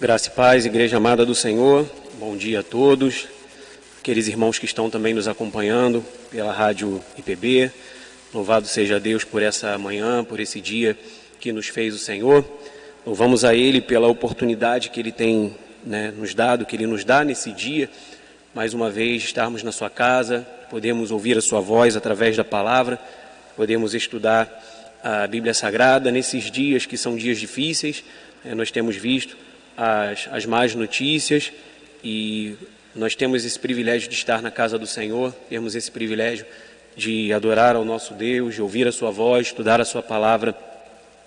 Graça e paz, Igreja amada do Senhor, bom dia a todos, aqueles irmãos que estão também nos acompanhando pela Rádio IPB. Louvado seja Deus por essa manhã, por esse dia que nos fez o Senhor. Louvamos a Ele pela oportunidade que Ele tem né, nos dado, que Ele nos dá nesse dia, mais uma vez estarmos na Sua casa, podemos ouvir a Sua voz através da palavra, podemos estudar a Bíblia Sagrada nesses dias que são dias difíceis. É, nós temos visto as, as más notícias e nós temos esse privilégio de estar na casa do Senhor, temos esse privilégio de adorar ao nosso Deus, de ouvir a Sua voz, estudar a Sua palavra,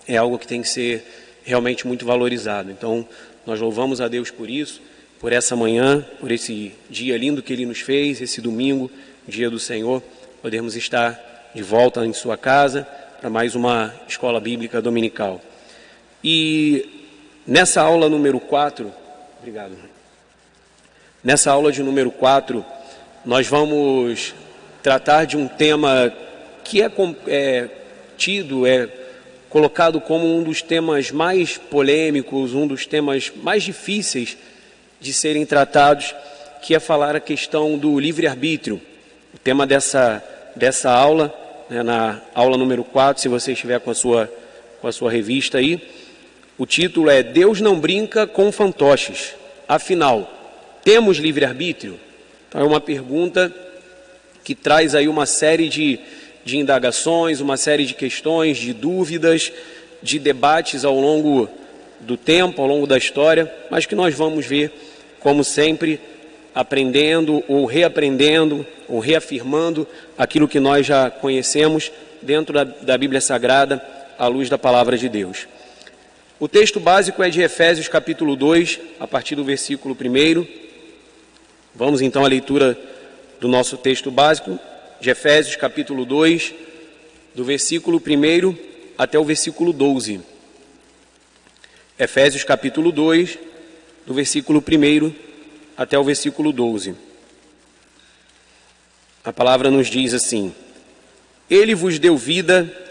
é algo que tem que ser realmente muito valorizado. Então, nós louvamos a Deus por isso, por essa manhã, por esse dia lindo que Ele nos fez, esse domingo, dia do Senhor, podermos estar de volta em Sua casa para mais uma escola bíblica dominical. E Nessa aula número 4, obrigado. Nessa aula de número 4, nós vamos tratar de um tema que é, é tido, é colocado como um dos temas mais polêmicos, um dos temas mais difíceis de serem tratados, que é falar a questão do livre-arbítrio. O tema dessa, dessa aula, né, na aula número 4, se você estiver com a sua, com a sua revista aí, o título é Deus não brinca com fantoches. Afinal, temos livre-arbítrio? Então é uma pergunta que traz aí uma série de, de indagações, uma série de questões, de dúvidas, de debates ao longo do tempo, ao longo da história, mas que nós vamos ver, como sempre, aprendendo ou reaprendendo ou reafirmando aquilo que nós já conhecemos dentro da, da Bíblia Sagrada à luz da palavra de Deus. O texto básico é de Efésios capítulo 2, a partir do versículo 1. Vamos então à leitura do nosso texto básico, de Efésios capítulo 2, do versículo 1 até o versículo 12. Efésios capítulo 2, do versículo 1 até o versículo 12. A palavra nos diz assim: Ele vos deu vida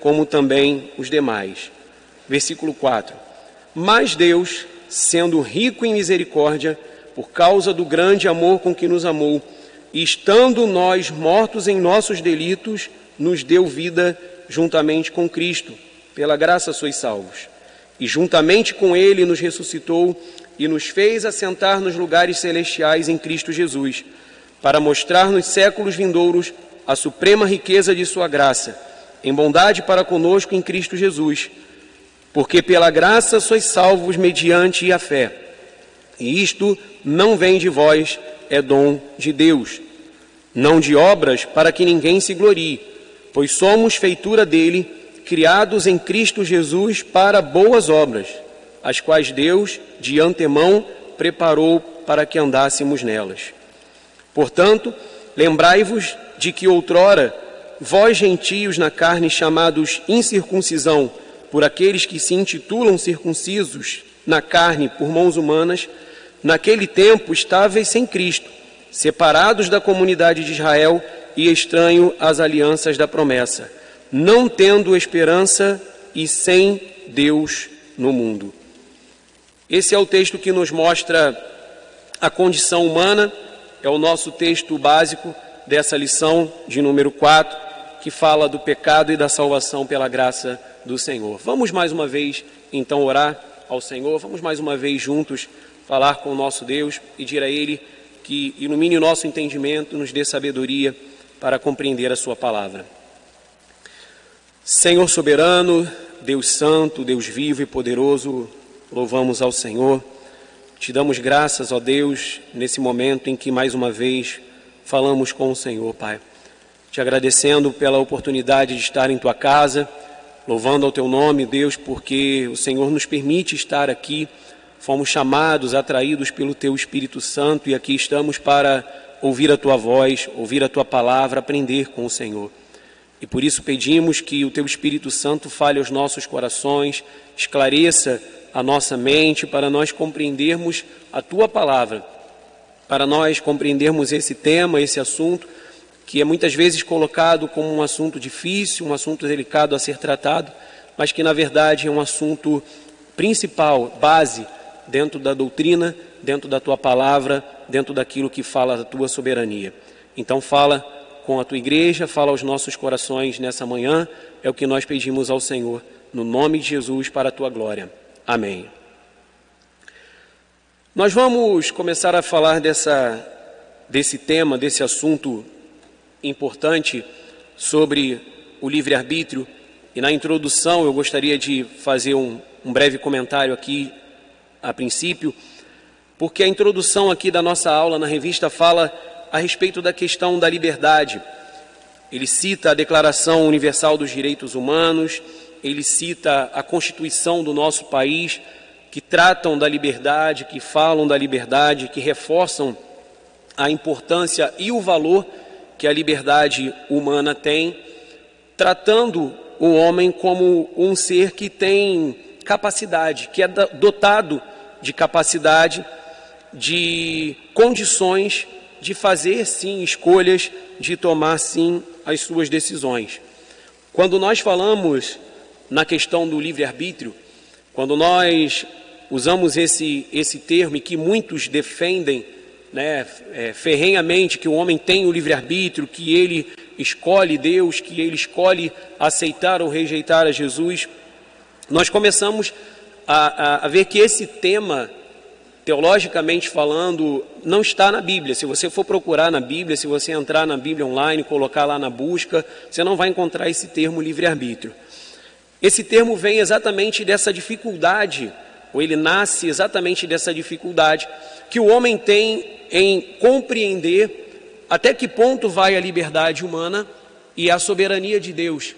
como também os demais. Versículo 4: Mas Deus, sendo rico em misericórdia, por causa do grande amor com que nos amou, estando nós mortos em nossos delitos, nos deu vida juntamente com Cristo. Pela graça sois salvos. E juntamente com Ele nos ressuscitou e nos fez assentar nos lugares celestiais em Cristo Jesus, para mostrar nos séculos vindouros a suprema riqueza de Sua graça em bondade para conosco em Cristo Jesus, porque pela graça sois salvos mediante a fé. E isto não vem de vós, é dom de Deus, não de obras para que ninguém se glorie, pois somos feitura dele, criados em Cristo Jesus para boas obras, as quais Deus de antemão preparou para que andássemos nelas. Portanto, lembrai-vos de que outrora vós gentios na carne chamados incircuncisão por aqueles que se intitulam circuncisos na carne por mãos humanas, naquele tempo estáveis sem Cristo, separados da comunidade de Israel e estranho às alianças da promessa, não tendo esperança e sem Deus no mundo. Esse é o texto que nos mostra a condição humana, é o nosso texto básico dessa lição de número 4 que fala do pecado e da salvação pela graça do Senhor. Vamos mais uma vez, então, orar ao Senhor, vamos mais uma vez juntos falar com o nosso Deus, pedir a Ele que ilumine o nosso entendimento, nos dê sabedoria para compreender a Sua palavra. Senhor soberano, Deus santo, Deus vivo e poderoso, louvamos ao Senhor. Te damos graças, ó Deus, nesse momento em que mais uma vez falamos com o Senhor, Pai te agradecendo pela oportunidade de estar em tua casa, louvando ao teu nome, Deus, porque o Senhor nos permite estar aqui fomos chamados, atraídos pelo Teu Espírito Santo e aqui estamos para ouvir a Tua voz, ouvir a Tua palavra, aprender com o Senhor. E por isso pedimos que o Teu Espírito Santo fale aos nossos corações, esclareça a nossa mente para nós compreendermos a Tua palavra, para nós compreendermos esse tema, esse assunto, que é muitas vezes colocado como um assunto difícil, um assunto delicado a ser tratado, mas que na verdade é um assunto principal, base, dentro da doutrina, dentro da Tua palavra, dentro daquilo que fala da Tua soberania. Então fala com a tua igreja, fala aos nossos corações nessa manhã, é o que nós pedimos ao Senhor, no nome de Jesus, para a tua glória. Amém. Nós vamos começar a falar dessa, desse tema, desse assunto importante sobre o livre-arbítrio. E na introdução eu gostaria de fazer um, um breve comentário aqui a princípio, porque a introdução aqui da nossa aula na revista fala a respeito da questão da liberdade. Ele cita a Declaração Universal dos Direitos Humanos, ele cita a Constituição do nosso país, que tratam da liberdade, que falam da liberdade, que reforçam a importância e o valor que a liberdade humana tem, tratando o homem como um ser que tem capacidade, que é dotado de capacidade, de condições de fazer sim escolhas, de tomar sim as suas decisões. Quando nós falamos na questão do livre-arbítrio, quando nós usamos esse, esse termo e que muitos defendem né, é, ferrenhamente que o homem tem o livre-arbítrio, que ele escolhe Deus, que ele escolhe aceitar ou rejeitar a Jesus, nós começamos a, a, a ver que esse tema teologicamente falando, não está na Bíblia. Se você for procurar na Bíblia, se você entrar na Bíblia online, colocar lá na busca, você não vai encontrar esse termo livre-arbítrio. Esse termo vem exatamente dessa dificuldade, ou ele nasce exatamente dessa dificuldade que o homem tem em compreender até que ponto vai a liberdade humana e a soberania de Deus.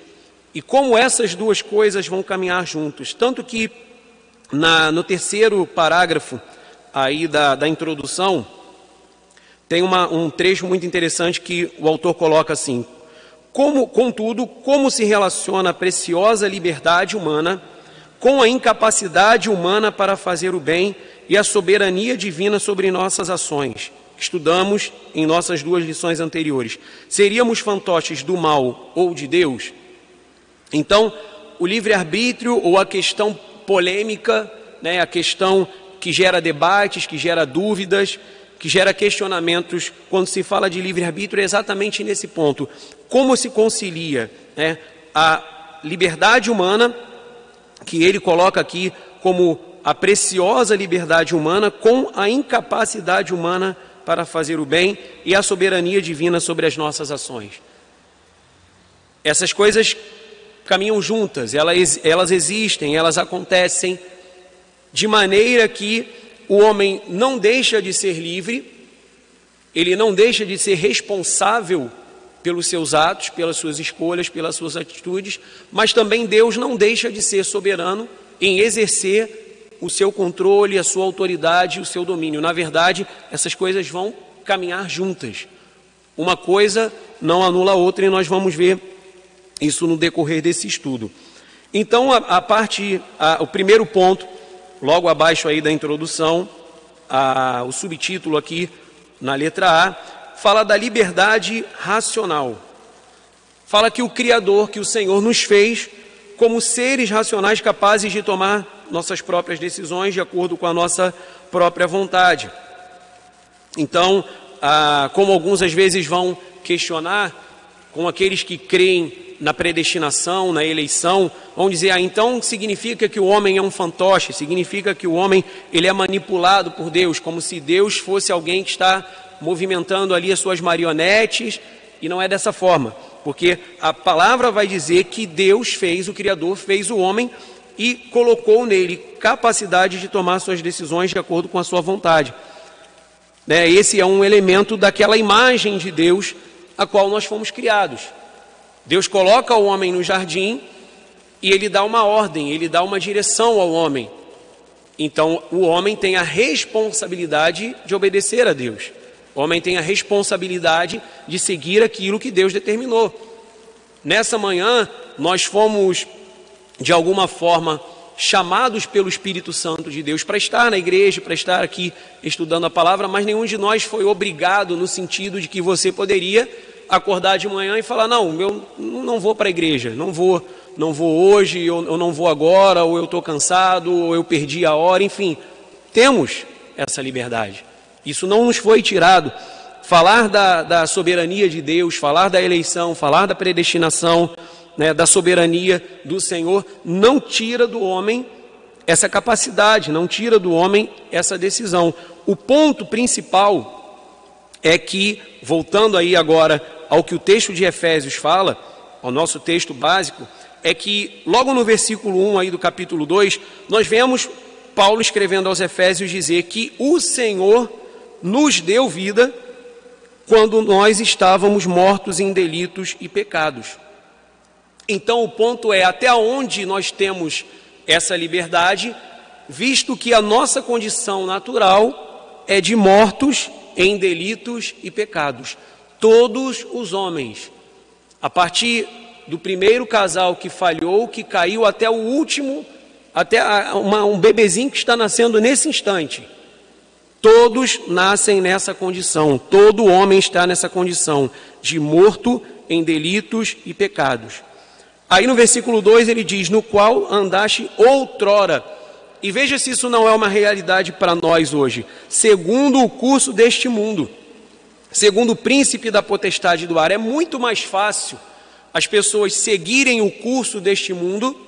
E como essas duas coisas vão caminhar juntos. Tanto que na, no terceiro parágrafo aí da, da introdução, tem uma, um trecho muito interessante que o autor coloca assim: como, contudo, como se relaciona a preciosa liberdade humana com a incapacidade humana para fazer o bem e a soberania divina sobre nossas ações? Estudamos em nossas duas lições anteriores. Seríamos fantoches do mal ou de Deus? Então, o livre-arbítrio ou a questão polêmica, né, a questão que gera debates, que gera dúvidas, que gera questionamentos quando se fala de livre-arbítrio é exatamente nesse ponto. Como se concilia né, a liberdade humana, que ele coloca aqui como a preciosa liberdade humana, com a incapacidade humana para fazer o bem e a soberania divina sobre as nossas ações. Essas coisas caminham juntas, elas, elas existem, elas acontecem de maneira que o homem não deixa de ser livre, ele não deixa de ser responsável pelos seus atos, pelas suas escolhas, pelas suas atitudes, mas também Deus não deixa de ser soberano em exercer o seu controle, a sua autoridade, o seu domínio. Na verdade, essas coisas vão caminhar juntas. Uma coisa não anula a outra e nós vamos ver isso no decorrer desse estudo. Então, a, a parte, a, o primeiro ponto logo abaixo aí da introdução, a, o subtítulo aqui na letra A, fala da liberdade racional. Fala que o Criador, que o Senhor nos fez como seres racionais capazes de tomar nossas próprias decisões de acordo com a nossa própria vontade. Então, como alguns às vezes vão questionar, com aqueles que creem na predestinação, na eleição, vão dizer, ah, então significa que o homem é um fantoche, significa que o homem ele é manipulado por Deus, como se Deus fosse alguém que está movimentando ali as suas marionetes, e não é dessa forma, porque a palavra vai dizer que Deus fez, o Criador fez o homem e colocou nele capacidade de tomar suas decisões de acordo com a sua vontade. Né? Esse é um elemento daquela imagem de Deus a qual nós fomos criados. Deus coloca o homem no jardim e ele dá uma ordem, ele dá uma direção ao homem. Então, o homem tem a responsabilidade de obedecer a Deus. O homem tem a responsabilidade de seguir aquilo que Deus determinou. Nessa manhã, nós fomos, de alguma forma, chamados pelo Espírito Santo de Deus para estar na igreja, para estar aqui estudando a palavra, mas nenhum de nós foi obrigado no sentido de que você poderia acordar de manhã e falar: Não, eu não vou para a igreja, não vou, não vou hoje, eu, eu não vou agora, ou eu estou cansado, ou eu perdi a hora, enfim. Temos essa liberdade. Isso não nos foi tirado. Falar da, da soberania de Deus, falar da eleição, falar da predestinação, né, da soberania do Senhor, não tira do homem essa capacidade, não tira do homem essa decisão. O ponto principal é que, voltando aí agora ao que o texto de Efésios fala, ao nosso texto básico, é que logo no versículo 1 aí do capítulo 2, nós vemos Paulo escrevendo aos Efésios dizer que o Senhor nos deu vida quando nós estávamos mortos em delitos e pecados. Então o ponto é até onde nós temos essa liberdade, visto que a nossa condição natural é de mortos em delitos e pecados. Todos os homens, a partir do primeiro casal que falhou, que caiu, até o último, até uma, um bebezinho que está nascendo nesse instante. Todos nascem nessa condição, todo homem está nessa condição de morto em delitos e pecados. Aí no versículo 2 ele diz: No qual andaste outrora. E veja se isso não é uma realidade para nós hoje. Segundo o curso deste mundo, segundo o príncipe da potestade do ar, é muito mais fácil as pessoas seguirem o curso deste mundo,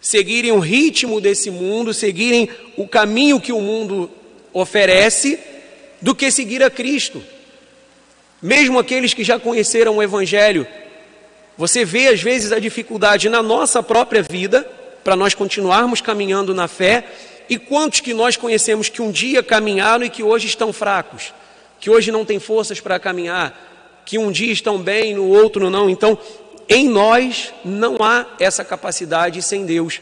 seguirem o ritmo desse mundo, seguirem o caminho que o mundo oferece do que seguir a Cristo. Mesmo aqueles que já conheceram o Evangelho, você vê às vezes a dificuldade na nossa própria vida para nós continuarmos caminhando na fé, e quantos que nós conhecemos que um dia caminharam e que hoje estão fracos, que hoje não têm forças para caminhar, que um dia estão bem, no outro não. Então, em nós não há essa capacidade sem Deus.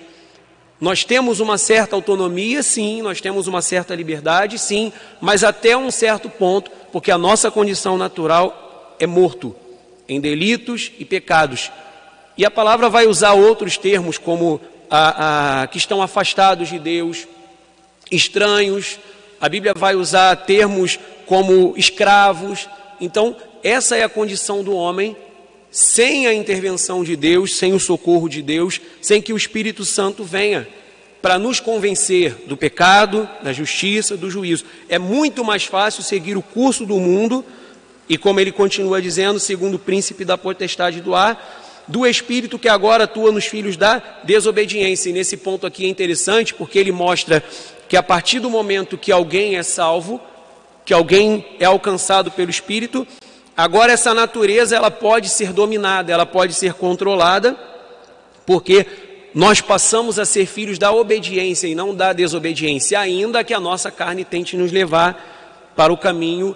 Nós temos uma certa autonomia, sim, nós temos uma certa liberdade, sim, mas até um certo ponto, porque a nossa condição natural é morto em delitos e pecados. E a palavra vai usar outros termos, como a, a, que estão afastados de Deus, estranhos. A Bíblia vai usar termos como escravos. Então, essa é a condição do homem sem a intervenção de Deus, sem o socorro de Deus, sem que o Espírito Santo venha para nos convencer do pecado, da justiça, do juízo. É muito mais fácil seguir o curso do mundo e, como ele continua dizendo, segundo o príncipe da potestade do ar, do espírito que agora atua nos filhos da desobediência. E nesse ponto aqui é interessante porque ele mostra que a partir do momento que alguém é salvo, que alguém é alcançado pelo espírito, Agora essa natureza ela pode ser dominada, ela pode ser controlada, porque nós passamos a ser filhos da obediência e não da desobediência, ainda que a nossa carne tente nos levar para o caminho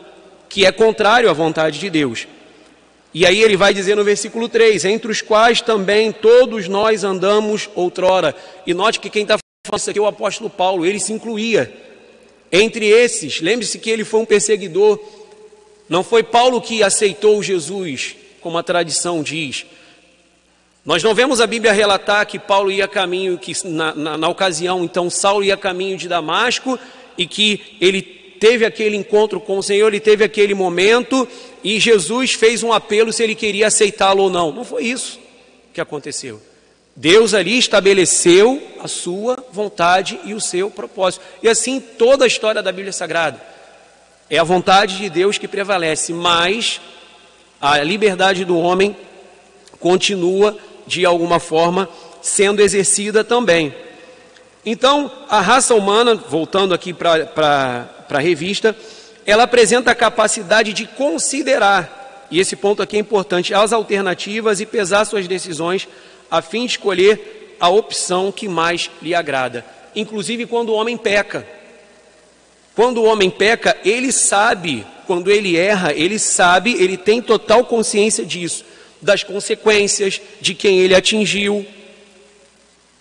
que é contrário à vontade de Deus. E aí ele vai dizer no versículo 3: entre os quais também todos nós andamos outrora. E note que quem está falando isso aqui é o apóstolo Paulo, ele se incluía. Entre esses, lembre-se que ele foi um perseguidor não foi Paulo que aceitou Jesus, como a tradição diz. Nós não vemos a Bíblia relatar que Paulo ia caminho, que na, na, na ocasião, então, Saulo ia caminho de Damasco e que ele teve aquele encontro com o Senhor, ele teve aquele momento e Jesus fez um apelo se ele queria aceitá-lo ou não. Não foi isso que aconteceu. Deus ali estabeleceu a sua vontade e o seu propósito. E assim toda a história da Bíblia Sagrada. É a vontade de Deus que prevalece, mas a liberdade do homem continua, de alguma forma, sendo exercida também. Então, a raça humana, voltando aqui para a revista, ela apresenta a capacidade de considerar, e esse ponto aqui é importante, as alternativas e pesar suas decisões a fim de escolher a opção que mais lhe agrada, inclusive quando o homem peca. Quando o homem peca, ele sabe, quando ele erra, ele sabe, ele tem total consciência disso, das consequências de quem ele atingiu.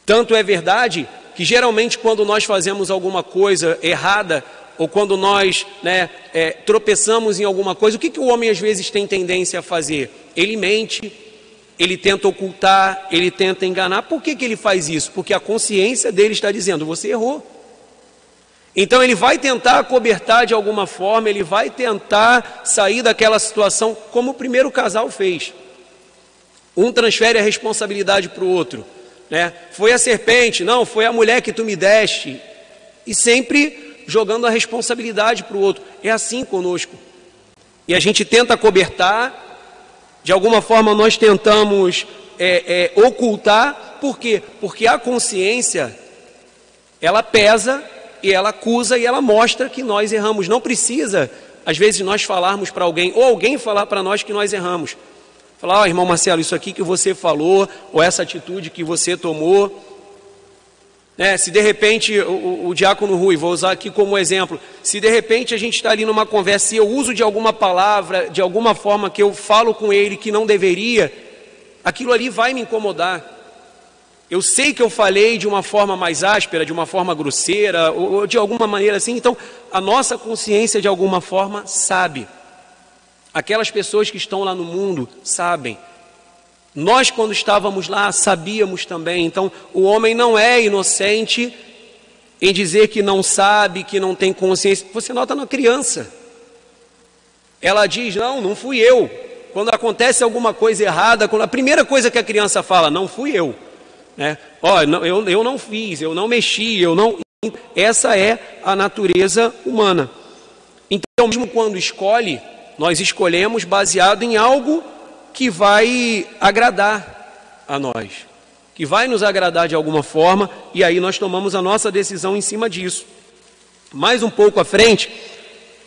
Tanto é verdade Que geralmente quando nós fazemos alguma coisa errada, ou quando nós né, é, tropeçamos em alguma coisa, o que, que o homem às vezes tem tendência a fazer? Ele mente, ele tenta ocultar, ele tenta enganar. Por que, que ele faz isso? Porque a consciência dele está dizendo: você errou. Então ele vai tentar cobertar de alguma forma, ele vai tentar sair daquela situação, como o primeiro casal fez. Um transfere a responsabilidade para o outro. Né? Foi a serpente, não, foi a mulher que tu me deste. E sempre jogando a responsabilidade para o outro. É assim conosco. E a gente tenta cobertar, de alguma forma nós tentamos é, é, ocultar, por quê? Porque a consciência, ela pesa e ela acusa e ela mostra que nós erramos. Não precisa, às vezes, nós falarmos para alguém, ou alguém falar para nós que nós erramos. Falar, ó, oh, irmão Marcelo, isso aqui que você falou, ou essa atitude que você tomou. Né, se de repente, o, o, o diácono Rui, vou usar aqui como exemplo, se de repente a gente está ali numa conversa e eu uso de alguma palavra, de alguma forma que eu falo com ele que não deveria, aquilo ali vai me incomodar. Eu sei que eu falei de uma forma mais áspera, de uma forma grosseira, ou, ou de alguma maneira assim, então a nossa consciência de alguma forma sabe. Aquelas pessoas que estão lá no mundo sabem. Nós, quando estávamos lá, sabíamos também. Então, o homem não é inocente em dizer que não sabe, que não tem consciência. Você nota na criança. Ela diz: Não, não fui eu. Quando acontece alguma coisa errada, quando a primeira coisa que a criança fala, não fui eu. Né? Ó, eu, eu não fiz, eu não mexi, eu não. Essa é a natureza humana. Então, mesmo quando escolhe, nós escolhemos baseado em algo que vai agradar a nós, que vai nos agradar de alguma forma, e aí nós tomamos a nossa decisão em cima disso. Mais um pouco à frente,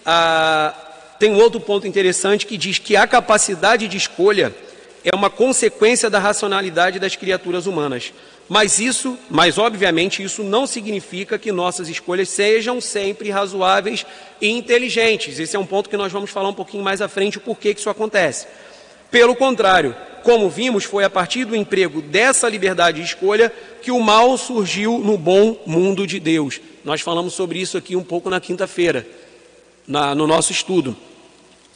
a... tem um outro ponto interessante que diz que a capacidade de escolha é uma consequência da racionalidade das criaturas humanas. Mas isso, mas obviamente isso não significa que nossas escolhas sejam sempre razoáveis e inteligentes. Esse é um ponto que nós vamos falar um pouquinho mais à frente o porquê que isso acontece. Pelo contrário, como vimos, foi a partir do emprego dessa liberdade de escolha que o mal surgiu no bom mundo de Deus. Nós falamos sobre isso aqui um pouco na quinta-feira, no nosso estudo.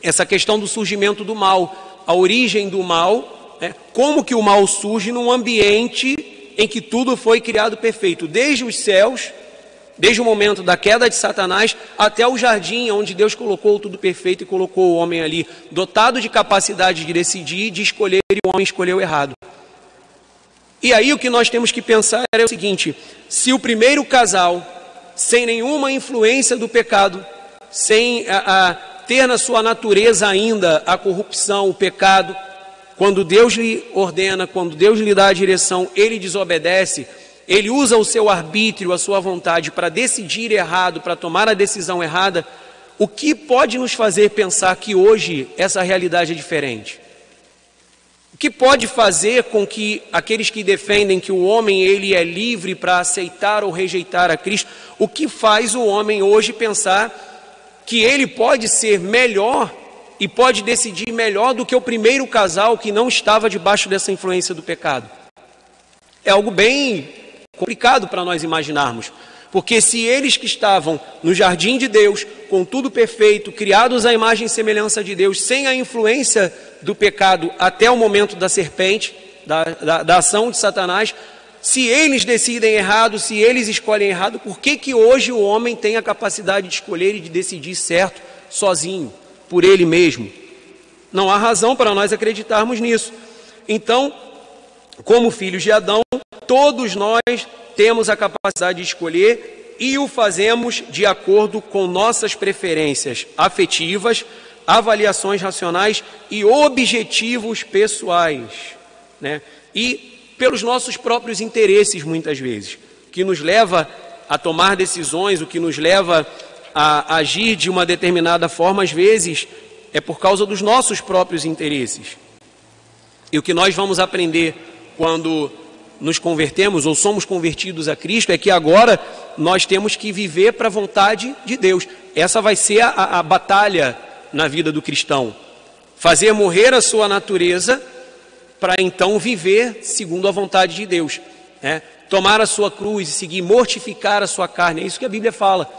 Essa questão do surgimento do mal, a origem do mal, né? como que o mal surge num ambiente em que tudo foi criado perfeito, desde os céus, desde o momento da queda de Satanás até o jardim onde Deus colocou tudo perfeito e colocou o homem ali, dotado de capacidade de decidir, de escolher, e o homem escolheu errado. E aí o que nós temos que pensar é o seguinte: se o primeiro casal, sem nenhuma influência do pecado, sem a, a ter na sua natureza ainda a corrupção, o pecado, quando Deus lhe ordena, quando Deus lhe dá a direção, ele desobedece, ele usa o seu arbítrio, a sua vontade para decidir errado, para tomar a decisão errada, o que pode nos fazer pensar que hoje essa realidade é diferente? O que pode fazer com que aqueles que defendem que o homem ele é livre para aceitar ou rejeitar a Cristo, o que faz o homem hoje pensar que ele pode ser melhor e pode decidir melhor do que o primeiro casal que não estava debaixo dessa influência do pecado. É algo bem complicado para nós imaginarmos, porque se eles que estavam no jardim de Deus, com tudo perfeito, criados à imagem e semelhança de Deus, sem a influência do pecado até o momento da serpente, da, da, da ação de Satanás, se eles decidem errado, se eles escolhem errado, por que, que hoje o homem tem a capacidade de escolher e de decidir certo sozinho, por ele mesmo? Não há razão para nós acreditarmos nisso. Então, como filhos de Adão, todos nós temos a capacidade de escolher e o fazemos de acordo com nossas preferências afetivas, avaliações racionais e objetivos pessoais. Né? E pelos nossos próprios interesses, muitas vezes, que nos leva a tomar decisões, o que nos leva a agir de uma determinada forma, às vezes, é por causa dos nossos próprios interesses. E o que nós vamos aprender quando nos convertemos ou somos convertidos a Cristo é que agora nós temos que viver para a vontade de Deus. Essa vai ser a, a batalha na vida do cristão. Fazer morrer a sua natureza para então viver segundo a vontade de Deus. Né? tomar a sua cruz e seguir, mortificar a sua carne. É isso que a Bíblia fala.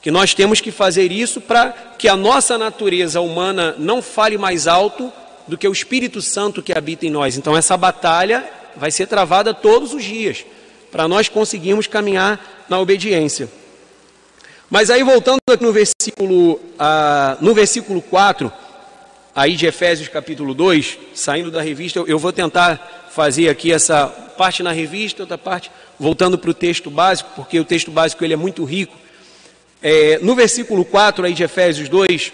Que nós temos que fazer isso para que a nossa natureza humana não fale mais alto do que o Espírito Santo que habita em nós. Então, essa batalha vai ser travada todos os dias, para nós conseguirmos caminhar na obediência. Mas aí, voltando aqui no versículo, ah, no versículo 4, aí de Efésios capítulo 2, saindo da revista, eu, vou tentar fazer aqui essa parte na revista, outra parte voltando para o texto básico, porque o texto básico ele é muito rico. É, no versículo 4 aí de Efésios 2,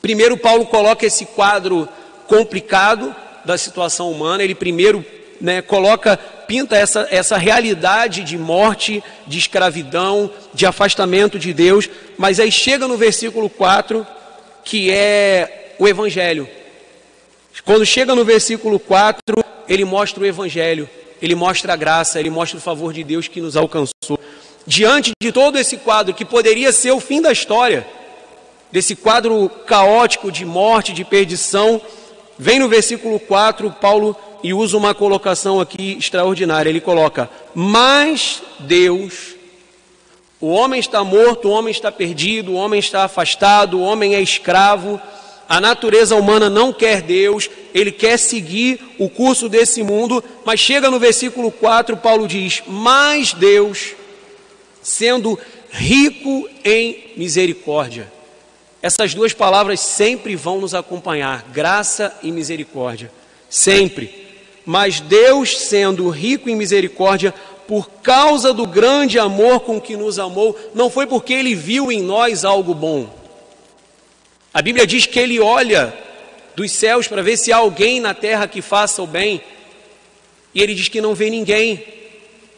primeiro Paulo coloca esse quadro complicado da situação humana, ele primeiro né, coloca, pinta essa, essa realidade de morte, de escravidão, de afastamento de Deus, mas aí chega no versículo 4, que é o Evangelho. Quando chega no versículo 4, ele mostra o Evangelho, ele mostra a graça, ele mostra o favor de Deus que nos alcançou. Diante de todo esse quadro que poderia ser o fim da história, desse quadro caótico de morte, de perdição, vem no versículo 4, Paulo e usa uma colocação aqui extraordinária. Ele coloca: Mas Deus, o homem está morto, o homem está perdido, o homem está afastado, o homem é escravo. A natureza humana não quer Deus, ele quer seguir o curso desse mundo, mas chega no versículo 4, Paulo diz: Mas Deus, sendo rico em misericórdia. Essas duas palavras sempre vão nos acompanhar, graça e misericórdia, sempre. Mas Deus, sendo rico em misericórdia, por causa do grande amor com que nos amou, não foi porque ele viu em nós algo bom. A Bíblia diz que ele olha dos céus para ver se há alguém na terra que faça o bem, e ele diz que não vê ninguém,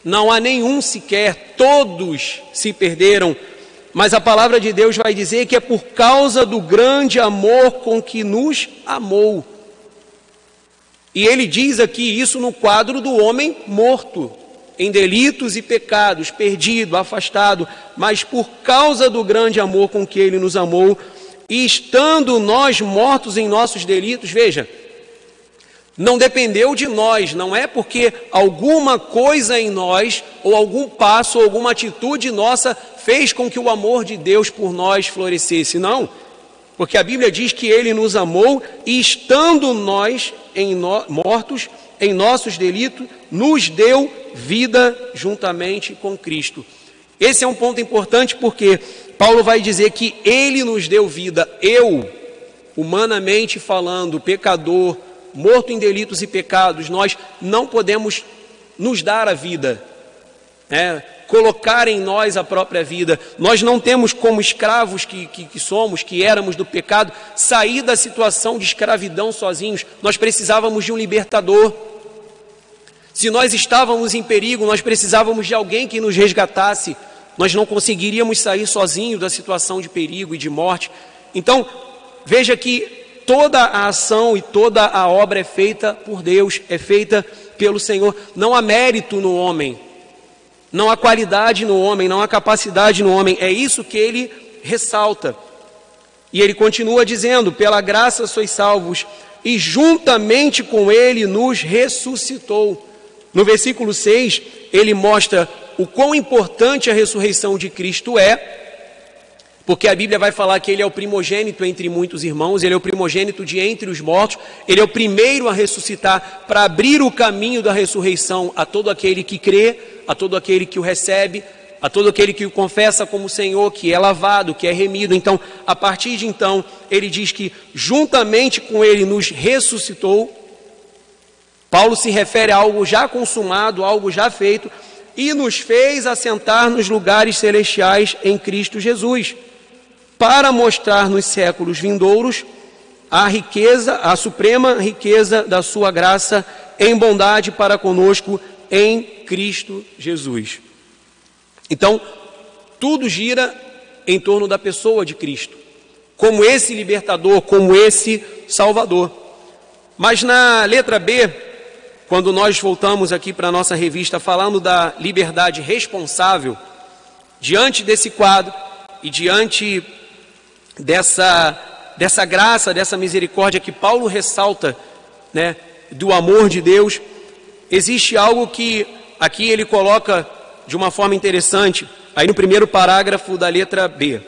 não há nenhum sequer, todos se perderam. Mas a palavra de Deus vai dizer que é por causa do grande amor com que nos amou. E ele diz aqui isso no quadro do homem morto, em delitos e pecados, perdido, afastado, mas por causa do grande amor com que ele nos amou, e estando nós mortos em nossos delitos, veja, não dependeu de nós, não é porque alguma coisa em nós, ou algum passo, ou alguma atitude nossa fez com que o amor de Deus por nós florescesse, não. Porque a Bíblia diz que ele nos amou e estando nós em no, mortos em nossos delitos, nos deu vida juntamente com Cristo. Esse é um ponto importante porque Paulo vai dizer que ele nos deu vida. Eu, humanamente falando, pecador, morto em delitos e pecados, nós não podemos nos dar a vida. É, colocar em nós a própria vida. Nós não temos, como escravos que, que, que, somos, que éramos do pecado, sair da situação de escravidão sozinhos. Nós precisávamos de um libertador. Se nós estávamos em perigo, nós precisávamos de alguém que nos resgatasse. Nós não conseguiríamos sair sozinhos da situação de perigo e de morte. Então, veja que toda a ação e toda a obra é feita por Deus, é feita pelo Senhor. Não há mérito no homem. Não há qualidade no homem, não há capacidade no homem. É isso que ele ressalta. E ele continua dizendo: pela graça sois salvos, e juntamente com ele nos ressuscitou. No versículo 6, ele mostra o quão importante a ressurreição de Cristo é, porque a Bíblia vai falar que ele é o primogênito entre muitos irmãos, ele é o primogênito de entre os mortos, ele é o primeiro a ressuscitar para abrir o caminho da ressurreição a todo aquele que crê a todo aquele que o recebe, a todo aquele que o confessa como Senhor, que é lavado, que é remido. Então, a partir de então, ele diz que juntamente com ele nos ressuscitou. Paulo se refere a algo já consumado, algo já feito, e nos fez assentar nos lugares celestiais em Cristo Jesus, para mostrar nos séculos vindouros a riqueza, a suprema riqueza da sua graça em bondade para conosco em Cristo Jesus. Então, tudo gira em torno da pessoa de Cristo, como esse libertador, como esse salvador. Mas na letra B, quando nós voltamos aqui para a nossa revista falando da liberdade responsável, diante desse quadro e diante dessa, dessa graça, dessa misericórdia que Paulo ressalta, né, do amor de Deus, existe algo que aqui ele coloca de uma forma interessante, aí no primeiro parágrafo da letra B.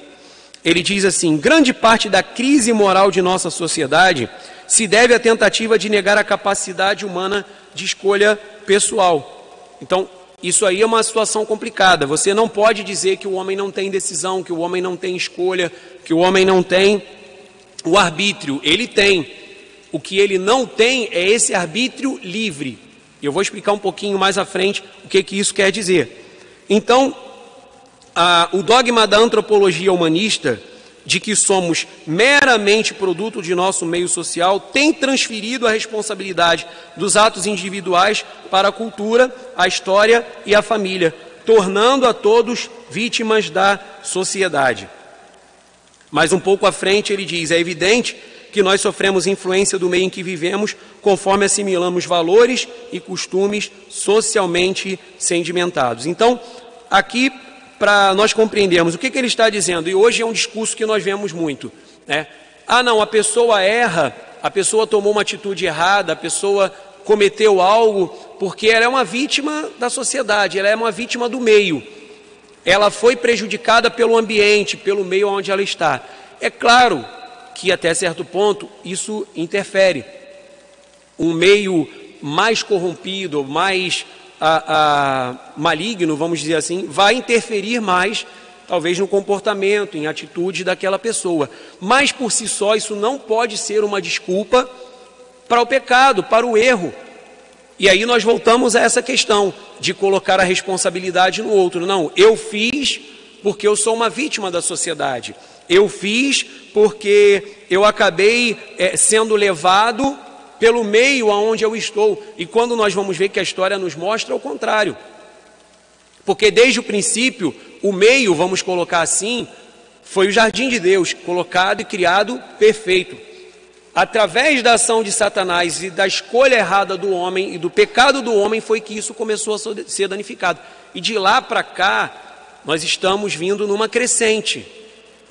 Ele diz assim: grande parte da crise moral de nossa sociedade se deve à tentativa de negar a capacidade humana de escolha pessoal. Então, isso aí é uma situação complicada. Você não pode dizer que o homem não tem decisão, que o homem não tem escolha, que o homem não tem o arbítrio. Ele tem. O que ele não tem é esse arbítrio livre. Eu vou explicar um pouquinho mais à frente o que, que isso quer dizer. Então, a, o dogma da antropologia humanista de que somos meramente produto de nosso meio social tem transferido a responsabilidade dos atos individuais para a cultura, a história e a família, tornando a todos vítimas da sociedade. Mas um pouco à frente ele diz: é evidente que nós sofremos influência do meio em que vivemos, conforme assimilamos valores e costumes socialmente sedimentados. Então, aqui para nós compreendermos o que, que, ele está dizendo, e hoje é um discurso que nós vemos muito. Né? Ah, não, a pessoa erra, a pessoa tomou uma atitude errada, a pessoa cometeu algo, porque ela é uma vítima da sociedade, ela é uma vítima do meio. Ela foi prejudicada pelo ambiente, pelo meio onde ela está. É claro que até certo ponto isso interfere. Um meio mais corrompido, mais a, a, maligno, vamos dizer assim, vai interferir mais, talvez, no comportamento, em atitude daquela pessoa. Mas por si só, isso não pode ser uma desculpa para o pecado, para o erro. E aí nós voltamos a essa questão de colocar a responsabilidade no outro. Não, eu fiz porque eu sou uma vítima da sociedade. Eu fiz porque eu acabei é, sendo levado pelo meio aonde eu estou. E quando nós vamos ver que a história nos mostra o contrário. Porque desde o princípio, o meio, vamos colocar assim, foi o jardim de Deus, colocado e criado perfeito. Através da ação de Satanás e da escolha errada do homem e do pecado do homem foi que isso começou a ser danificado. E de lá para cá, nós estamos vindo numa crescente.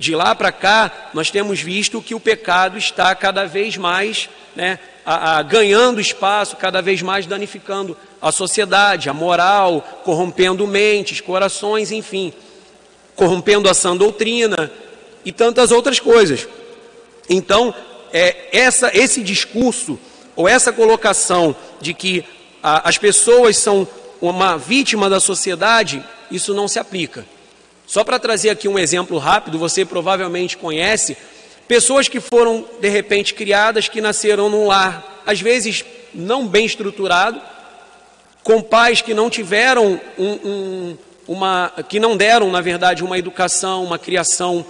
De lá para cá, nós temos visto que o pecado está cada vez mais né, a, a, ganhando espaço, cada vez mais danificando a sociedade, a moral, corrompendo mentes, corações, enfim, corrompendo a sã doutrina e tantas outras coisas. Então, é, essa, esse discurso ou essa colocação de que a, as pessoas são uma vítima da sociedade, isso não se aplica. Só para trazer aqui um exemplo rápido, você provavelmente conhece Pessoas que foram, de repente, criadas, que nasceram num lar, às vezes não bem estruturado, com pais que não tiveram um, um, uma. que não deram, na verdade, uma educação, uma criação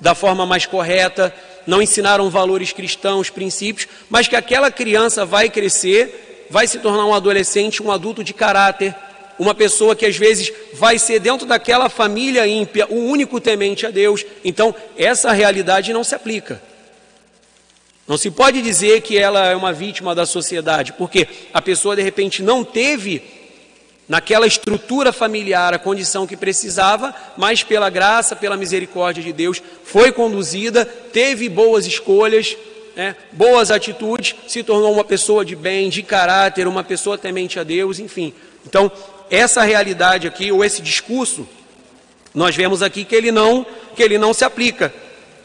da forma mais correta, não ensinaram valores cristãos, princípios, mas que aquela criança vai crescer, vai se tornar um adolescente, um adulto de caráter, uma pessoa que às vezes vai ser dentro daquela família ímpia o único temente a Deus. Então, essa realidade não se aplica. Não se pode dizer que ela é uma vítima da sociedade, porque a pessoa de repente não teve naquela estrutura familiar a condição que precisava, mas pela graça, pela misericórdia de Deus, foi conduzida, teve boas escolhas, né, boas atitudes, se tornou uma pessoa de bem, de caráter, uma pessoa temente a Deus, enfim. Então, essa realidade aqui, ou esse discurso, nós vemos aqui que ele não, que ele não se aplica.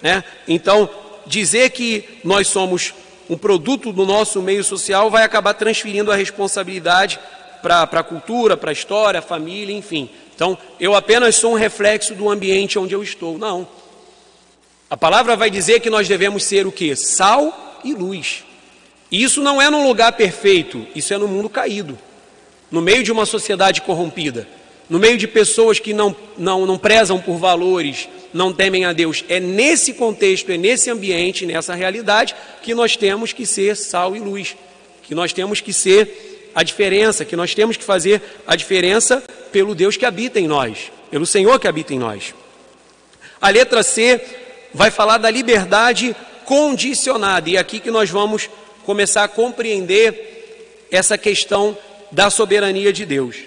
Né? Então, dizer que nós somos um produto do nosso meio social vai acabar transferindo a responsabilidade para a cultura, para a história, a família, enfim. Então, eu apenas sou um reflexo do ambiente onde eu estou. Não. A palavra vai dizer que nós devemos ser o que? Sal e luz. E isso não é num lugar perfeito, isso é no mundo caído no meio de uma sociedade corrompida, no meio de pessoas que não, não, não prezam por valores, não temem a Deus. É nesse contexto, é nesse ambiente, nessa realidade, que nós temos que ser sal e luz, que nós temos que ser a diferença, que nós temos que fazer a diferença pelo Deus que habita em nós, pelo Senhor que habita em nós. A letra C vai falar da liberdade condicionada, e é aqui que nós vamos começar a compreender essa questão da soberania de Deus.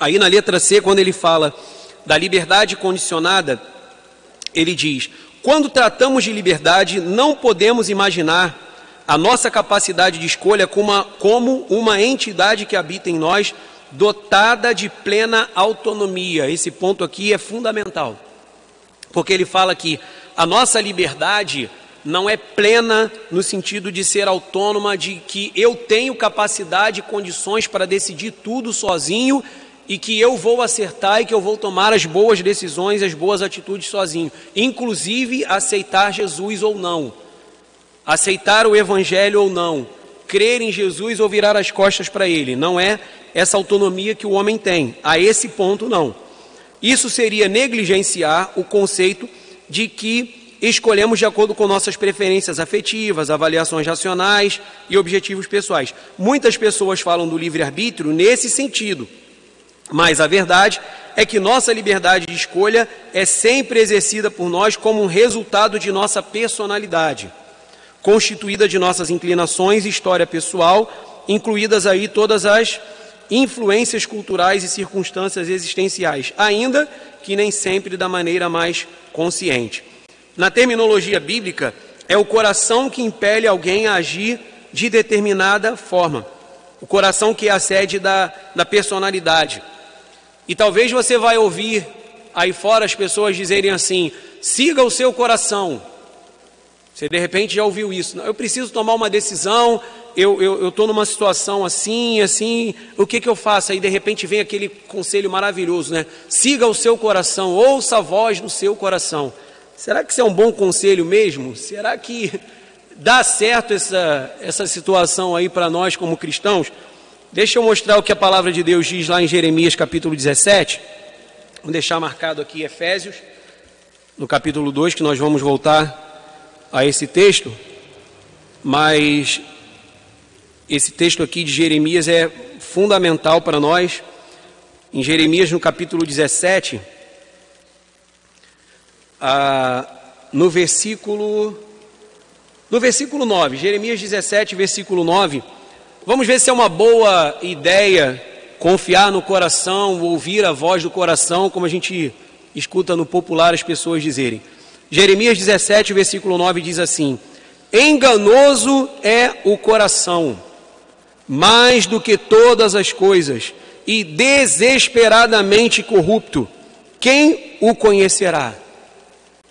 Aí na letra C, quando ele fala da liberdade condicionada, ele diz: quando tratamos de liberdade, não podemos imaginar a nossa capacidade de escolha como uma, como uma entidade que habita em nós, dotada de plena autonomia. Esse ponto aqui é fundamental, porque ele fala que a nossa liberdade não é plena no sentido de ser autônoma, de que eu tenho capacidade e condições para decidir tudo sozinho e que eu vou acertar e que eu vou tomar as boas decisões, as boas atitudes sozinho, inclusive aceitar Jesus ou não, aceitar o Evangelho ou não, crer em Jesus ou virar as costas para Ele. Não é essa autonomia que o homem tem. A esse ponto, não. Isso seria negligenciar o conceito de que escolhemos de acordo com nossas preferências afetivas, avaliações racionais e objetivos pessoais. Muitas pessoas falam do livre-arbítrio nesse sentido mas a verdade é que nossa liberdade de escolha é sempre exercida por nós como um resultado de nossa personalidade, constituída de nossas inclinações e história pessoal, incluídas aí todas as influências culturais e circunstâncias existenciais, ainda que nem sempre da maneira mais consciente. Na terminologia bíblica, é o coração que impele alguém a agir de determinada forma. O coração que é a sede da, da personalidade. E talvez você vai ouvir aí fora as pessoas dizerem assim: siga o seu coração. Você de repente já ouviu isso. Eu preciso tomar uma decisão, eu estou numa situação assim, assim, o que, que eu faço? Aí de repente vem aquele conselho maravilhoso, né? Siga o seu coração, ouça a voz do seu coração. Será que isso é um bom conselho mesmo? Será que dá certo essa, essa situação aí para nós como cristãos? Deixa eu mostrar o que a palavra de Deus diz lá em Jeremias capítulo 17. Vou deixar marcado aqui Efésios, no capítulo 2, que nós vamos voltar a esse texto. Mas esse texto aqui de Jeremias é fundamental para nós. Em Jeremias, no capítulo 17, ah, no versículo no versículo 9, Jeremias 17, versículo 9, Vamos ver se é uma boa ideia confiar no coração, ouvir a voz do coração, como a gente escuta no popular as pessoas dizerem. Jeremias 17, versículo 9 diz assim: Enganoso é o coração, mais do que todas as coisas, e desesperadamente corrupto. Quem o conhecerá?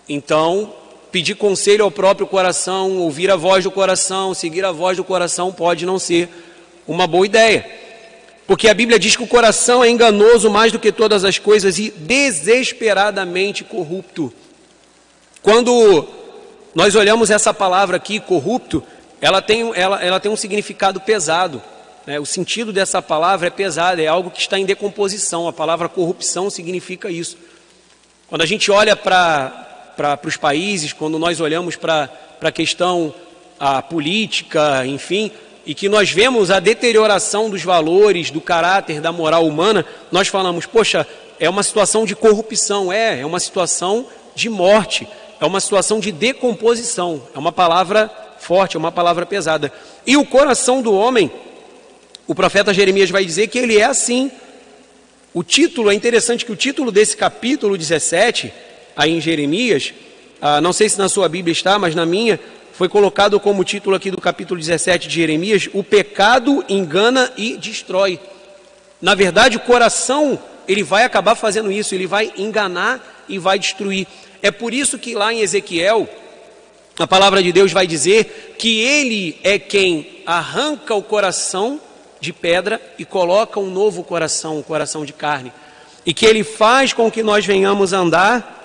Então, pedir conselho ao próprio coração, ouvir a voz do coração, seguir a voz do coração pode não ser uma boa ideia. Porque a Bíblia diz que o coração é enganoso mais do que todas as coisas e desesperadamente corrupto. Quando nós olhamos essa palavra aqui, corrupto, ela tem, ela, ela tem um significado pesado. Né? O sentido dessa palavra é pesado, é algo que está em decomposição. A palavra corrupção significa isso. Quando a gente olha para os países, quando nós olhamos para a questão política, enfim, e que nós vemos a deterioração dos valores, do caráter, da moral humana, nós falamos, poxa, é uma situação de corrupção, é, é uma situação de morte, é uma situação de decomposição, é uma palavra forte, é uma palavra pesada. E o coração do homem, o profeta Jeremias vai dizer que ele é assim. O título, é interessante que o título desse capítulo 17 aí em Jeremias, ah, não sei se na sua Bíblia está, mas na minha, foi colocado como título aqui do capítulo 17 de Jeremias: O pecado engana e destrói. Na verdade, o coração, ele vai acabar fazendo isso, ele vai enganar e vai destruir. É por isso que lá em Ezequiel, a palavra de Deus vai dizer que ele é quem arranca o coração de pedra e coloca um novo coração, um coração de carne. E que ele faz com que nós venhamos andar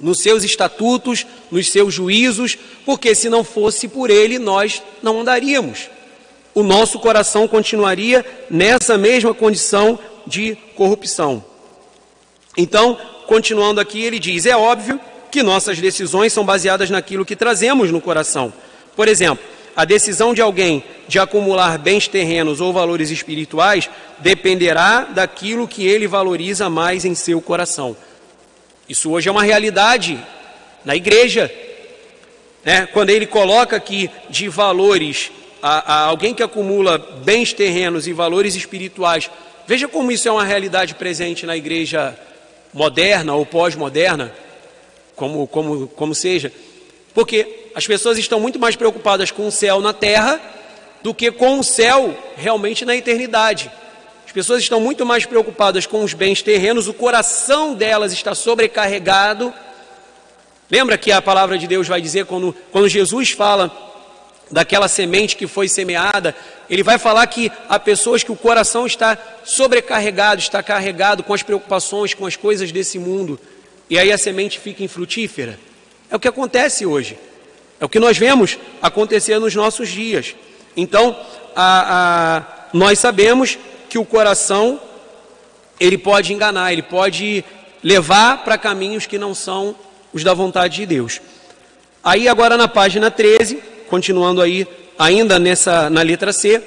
nos seus estatutos, nos seus juízos, porque se não fosse por ele, nós não andaríamos. O nosso coração continuaria nessa mesma condição de corrupção. Então, continuando aqui, ele diz: é óbvio que nossas decisões são baseadas naquilo que trazemos no coração. Por exemplo, a decisão de alguém de acumular bens terrenos ou valores espirituais dependerá daquilo que ele valoriza mais em seu coração. Isso hoje é uma realidade na igreja. Né? Quando ele coloca aqui de valores a, a alguém que acumula bens terrenos e valores espirituais, veja como isso é uma realidade presente na igreja moderna ou pós-moderna, como, como, como seja, porque as pessoas estão muito mais preocupadas com o céu na terra do que com o céu realmente na eternidade. As pessoas estão muito mais preocupadas com os bens terrenos, o coração delas está sobrecarregado. Lembra que a palavra de Deus vai dizer, quando, quando Jesus fala daquela semente que foi semeada, ele vai falar que há pessoas que o coração está sobrecarregado, está carregado com as preocupações, com as coisas desse mundo, e aí a semente fica infrutífera. É o que acontece hoje, é o que nós vemos acontecer nos nossos dias. Então, a, a, nós sabemos que o coração ele pode enganar, ele pode levar para caminhos que não são os da vontade de Deus. Aí agora na página 13, continuando aí ainda nessa na letra C,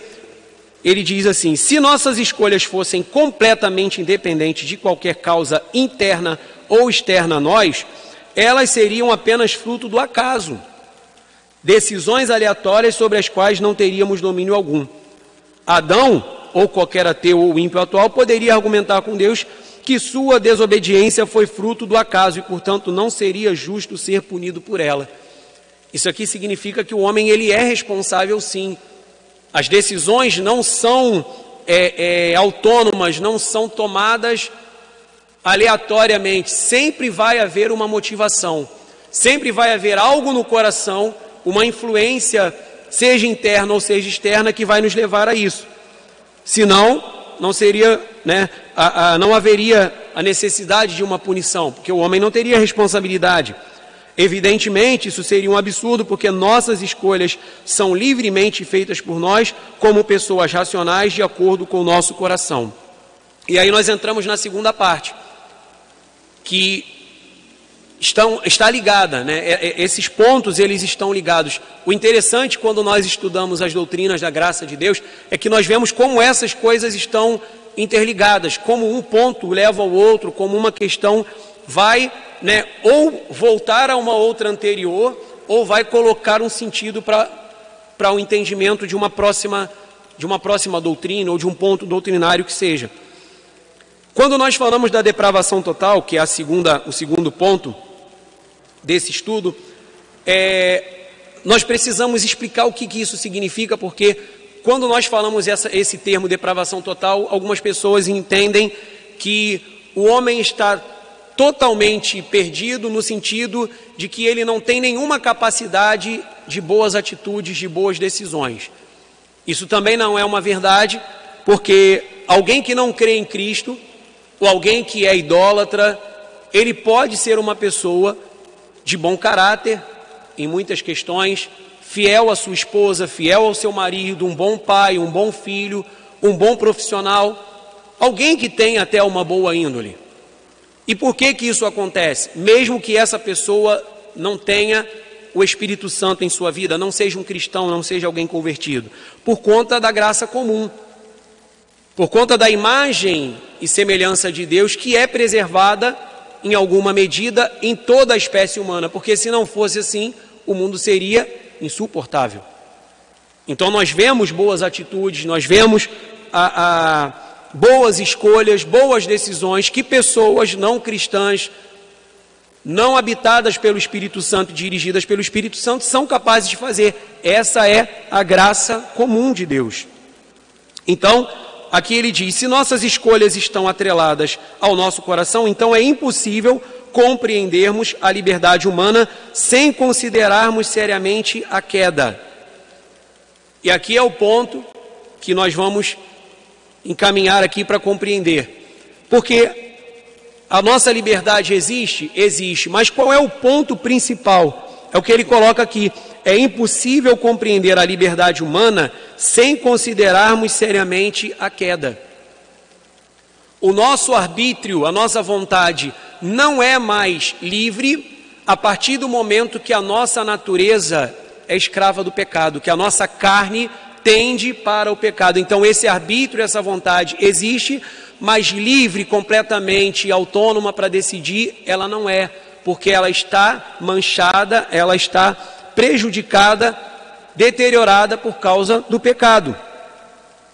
ele diz assim: se nossas escolhas fossem completamente independentes de qualquer causa interna ou externa a nós, elas seriam apenas fruto do acaso, decisões aleatórias sobre as quais não teríamos domínio algum. Adão ou qualquer ateu ou ímpio atual poderia argumentar com Deus que sua desobediência foi fruto do acaso e, portanto, não seria justo ser punido por ela. Isso aqui significa que o homem ele é responsável, sim. As decisões não são é, é, autônomas, não são tomadas aleatoriamente. Sempre vai haver uma motivação, sempre vai haver algo no coração, uma influência, seja interna ou seja externa, que vai nos levar a isso. Senão, não seria, né, a, a, não haveria a necessidade de uma punição, porque o homem não teria responsabilidade. Evidentemente, isso seria um absurdo, porque nossas escolhas são livremente feitas por nós, como pessoas racionais, de acordo com o nosso coração. E aí nós entramos na segunda parte, que estão, está ligada, né? É, é, esses pontos eles estão ligados. O interessante quando nós estudamos as doutrinas da graça de Deus é que nós vemos como essas coisas estão interligadas, como um ponto leva ao outro, como uma questão vai, né, ou voltar a uma outra anterior, ou vai colocar um sentido para o entendimento de uma próxima de uma próxima doutrina ou de um ponto doutrinário que seja. Quando nós falamos da depravação total, que é a segunda, o segundo ponto, desse estudo, é, nós precisamos explicar o que, que, isso significa, porque quando nós falamos essa, esse termo depravação total, algumas pessoas entendem que o homem está totalmente perdido no sentido de que ele não tem nenhuma capacidade de boas atitudes, de boas decisões. Isso também não é uma verdade, porque alguém que não crê em Cristo, ou alguém que é idólatra, ele pode ser uma pessoa de bom caráter em muitas questões, fiel à sua esposa, fiel ao seu marido, um bom pai, um bom filho, um bom profissional, alguém que tem até uma boa índole. E por que que isso acontece? Mesmo que essa pessoa não tenha o Espírito Santo em sua vida, não seja um cristão, não seja alguém convertido, por conta da graça comum, por conta da imagem e semelhança de Deus que é preservada em alguma medida, em toda a espécie humana, porque se não fosse assim, o mundo seria insuportável. Então, nós vemos boas atitudes, nós vemos a, boas escolhas, boas decisões que pessoas não cristãs, não habitadas pelo Espírito Santo, dirigidas pelo Espírito Santo, são capazes de fazer. Essa é a graça comum de Deus. Então, aqui ele diz: se nossas escolhas estão atreladas ao nosso coração, então é impossível compreendermos a liberdade humana sem considerarmos seriamente a queda. E aqui é o ponto que nós vamos encaminhar aqui para compreender. Porque a nossa liberdade existe? Existe. Mas qual é o ponto principal? É o que ele coloca aqui é impossível compreender a liberdade humana sem considerarmos seriamente a queda. O nosso arbítrio, a nossa vontade, não é mais livre a partir do momento que a nossa natureza é escrava do pecado, que a nossa carne tende para o pecado. Então, esse arbítrio, essa vontade existe, mas livre completamente, autônoma para decidir, ela não é, porque ela está manchada, ela está prejudicada, deteriorada por causa do pecado.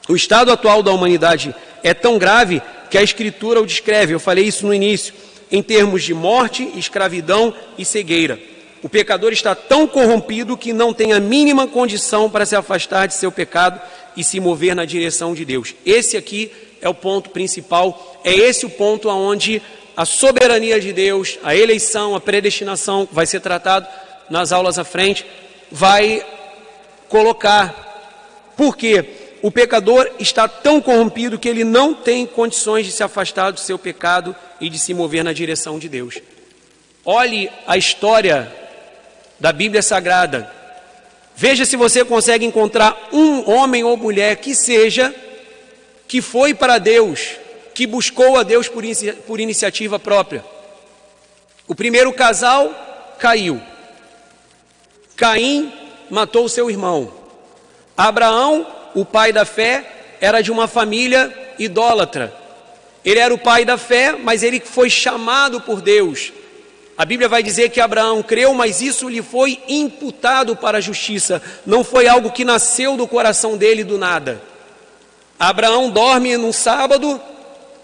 O estado atual da humanidade é tão grave que a Escritura o descreve, eu falei isso no início. em termos de morte, escravidão e cegueira. O pecador está tão corrompido que não tem a mínima condição para se afastar de seu pecado e se mover na direção de Deus. Esse aqui é o ponto principal, é esse o ponto aonde a soberania de Deus, a eleição, a predestinação, vai ser tratado nas aulas à frente, vai colocar. Por quê? O pecador está tão corrompido que ele não tem condições de se afastar do seu pecado e de se mover na direção de Deus. Olhe a história da Bíblia Sagrada. Veja se você consegue encontrar um homem ou mulher que seja que foi para Deus que buscou a Deus por, inicia por iniciativa própria. O primeiro casal caiu. Caim matou seu irmão. Abraão, o pai da fé, era de uma família idólatra. Ele era o pai da fé, mas ele foi chamado por Deus. A Bíblia vai dizer que Abraão creu, mas isso lhe foi imputado para a justiça. Não foi algo que nasceu do coração dele do nada. Abraão dorme no sábado,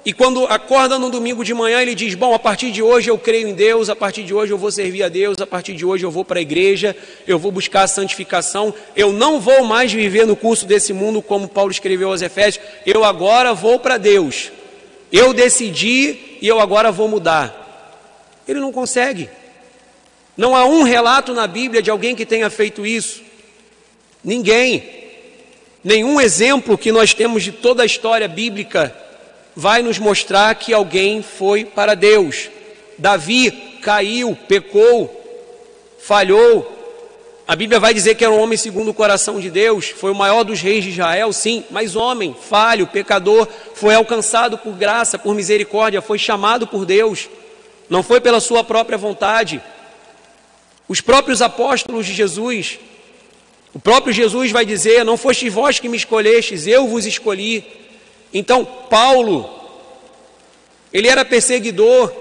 e quando acorda no domingo de manhã, ele diz: Bom, a partir de hoje eu creio em Deus, a partir de hoje eu vou servir a Deus, a partir de hoje eu vou para a igreja, eu vou buscar a santificação, eu não vou mais viver no curso desse mundo, como Paulo escreveu aos Efésios, eu agora vou para Deus. Eu decidi e eu agora vou mudar. Ele não consegue. Não há um relato na Bíblia de alguém que tenha feito isso. Ninguém. Nenhum exemplo que nós temos de toda a história bíblica vai nos mostrar que alguém foi para Deus. Davi caiu, pecou, falhou. A Bíblia vai dizer que era um homem segundo o coração de Deus, foi o maior dos reis de Israel, sim, mas homem, falho, pecador, foi alcançado por graça, por misericórdia, foi chamado por Deus, não foi pela sua própria vontade. Os próprios apóstolos de Jesus, o próprio Jesus vai dizer: Não fostes vós que me escolhestes, eu vos escolhi. Então, Paulo, ele era perseguidor,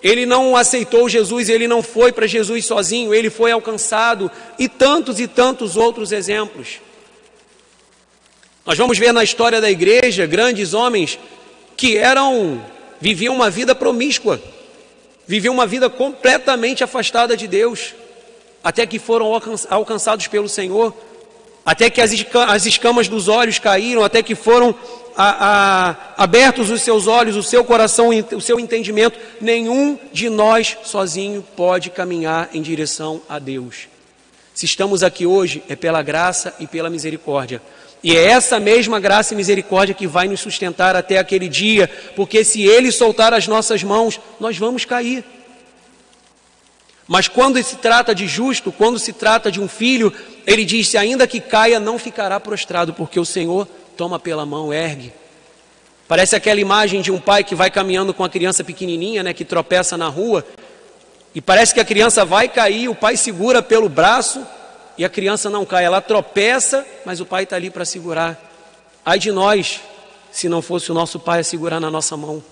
ele não aceitou Jesus, ele não foi para Jesus sozinho, ele foi alcançado, e tantos e tantos outros exemplos. Nós vamos ver na história da igreja grandes homens que eram, viviam uma vida promíscua, viviam uma vida completamente afastada de Deus, até que foram alcançados pelo Senhor, até que as escamas dos olhos caíram, até que foram a, a, abertos os seus olhos, o seu coração, o seu entendimento, nenhum de nós sozinho pode caminhar em direção a Deus. Se estamos aqui hoje, é pela graça e pela misericórdia. E é essa mesma graça e misericórdia que vai nos sustentar até aquele dia, porque se Ele soltar as nossas mãos, nós vamos cair. Mas quando se trata de justo, quando se trata de um filho, ele diz: se ainda que caia, não ficará prostrado, porque o Senhor toma pela mão, ergue. Parece aquela imagem de um pai que vai caminhando com a criança pequenininha, né, que tropeça na rua, e parece que a criança vai cair, o pai segura pelo braço e a criança não cai, ela tropeça, mas o pai está ali para segurar. Ai de nós, se não fosse o nosso pai a segurar na nossa mão,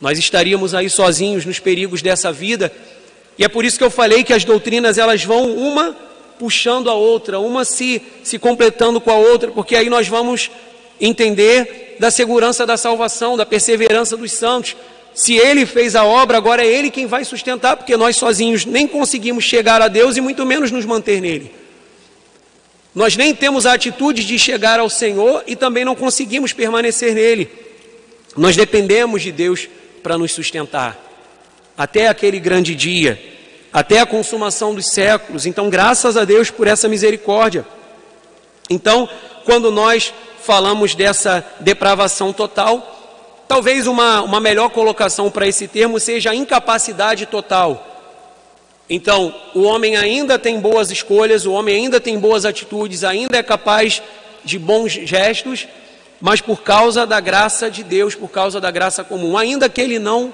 nós estaríamos aí sozinhos nos perigos dessa vida. E é por isso que eu falei que as doutrinas elas vão uma puxando a outra, uma se, se completando com a outra, porque aí nós vamos entender da segurança da salvação, da perseverança dos santos. Se ele fez a obra, agora é ele quem vai sustentar, porque nós sozinhos nem conseguimos chegar a Deus e muito menos nos manter nele. Nós nem temos a atitude de chegar ao Senhor e também não conseguimos permanecer nele. Nós dependemos de Deus para nos sustentar até aquele grande dia até a consumação dos séculos. Então, graças a Deus por essa misericórdia. Então, quando nós falamos dessa depravação total, talvez uma, uma melhor colocação para esse termo seja a incapacidade total. Então, o homem ainda tem boas escolhas, o homem ainda tem boas atitudes, ainda é capaz de bons gestos, mas por causa da graça de Deus, por causa da graça comum, ainda que ele não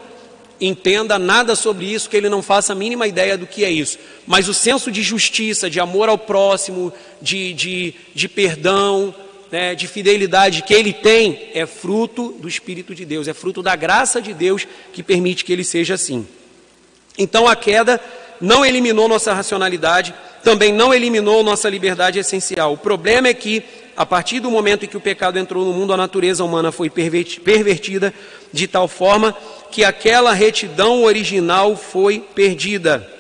entenda nada sobre isso, que ele não faça a mínima ideia do que é isso. Mas o senso de justiça, de amor ao próximo, de, de, de perdão, né, de fidelidade que ele tem, é fruto do Espírito de Deus, é fruto da graça de Deus que permite que ele seja assim. Então a queda não eliminou nossa racionalidade, também não eliminou nossa liberdade essencial. O problema é que a partir do momento em que o pecado entrou no mundo, a natureza humana foi pervertida de tal forma que aquela retidão original foi perdida.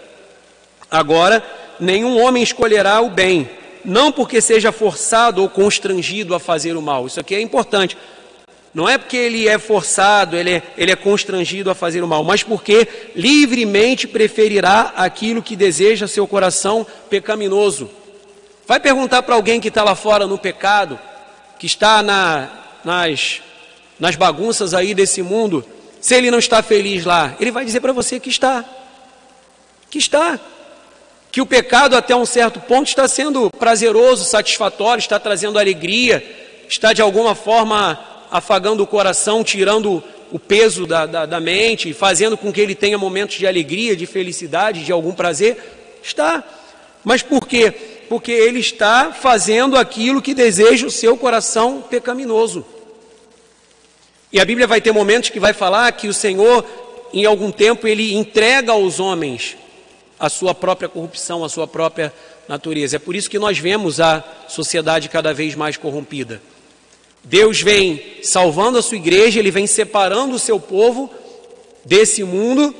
Agora, nenhum homem escolherá o bem, não porque seja forçado ou constrangido a fazer o mal. Isso aqui é importante. Não é porque ele é forçado, ele é, ele é constrangido a fazer o mal, mas porque livremente preferirá aquilo que deseja seu coração pecaminoso. Vai perguntar para alguém que está lá fora no pecado, que está na, nas, nas bagunças aí desse mundo, se ele não está feliz lá, ele vai dizer para você que está. Que está. Que o pecado até um certo ponto está sendo prazeroso, satisfatório, está trazendo alegria, está de alguma forma afagando o coração, tirando o peso da, da, da mente, fazendo com que ele tenha momentos de alegria, de felicidade, de algum prazer. Está. Mas por quê? Porque ele está fazendo aquilo que deseja o seu coração pecaminoso. E a Bíblia vai ter momentos que vai falar que o Senhor, em algum tempo, ele entrega aos homens a sua própria corrupção, a sua própria natureza. É por isso que nós vemos a sociedade cada vez mais corrompida. Deus vem salvando a sua igreja, ele vem separando o seu povo desse mundo,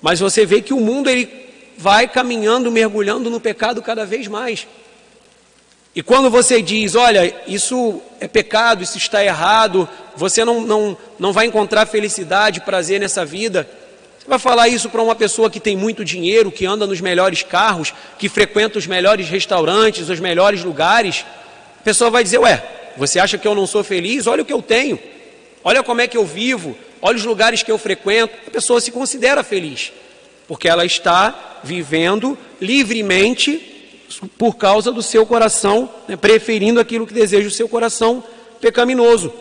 mas você vê que o mundo ele vai caminhando, mergulhando no pecado cada vez mais. E quando você diz, olha, isso é pecado, isso está errado, você não, não, não vai encontrar felicidade, prazer nessa vida, você vai falar isso para uma pessoa que tem muito dinheiro, que anda nos melhores carros, que frequenta os melhores restaurantes, os melhores lugares. Pessoa vai dizer: Ué, você acha que eu não sou feliz? Olha o que eu tenho, olha como é que eu vivo, olha os lugares que eu frequento. A pessoa se considera feliz, porque ela está vivendo livremente por causa do seu coração, né, preferindo aquilo que deseja o seu coração pecaminoso.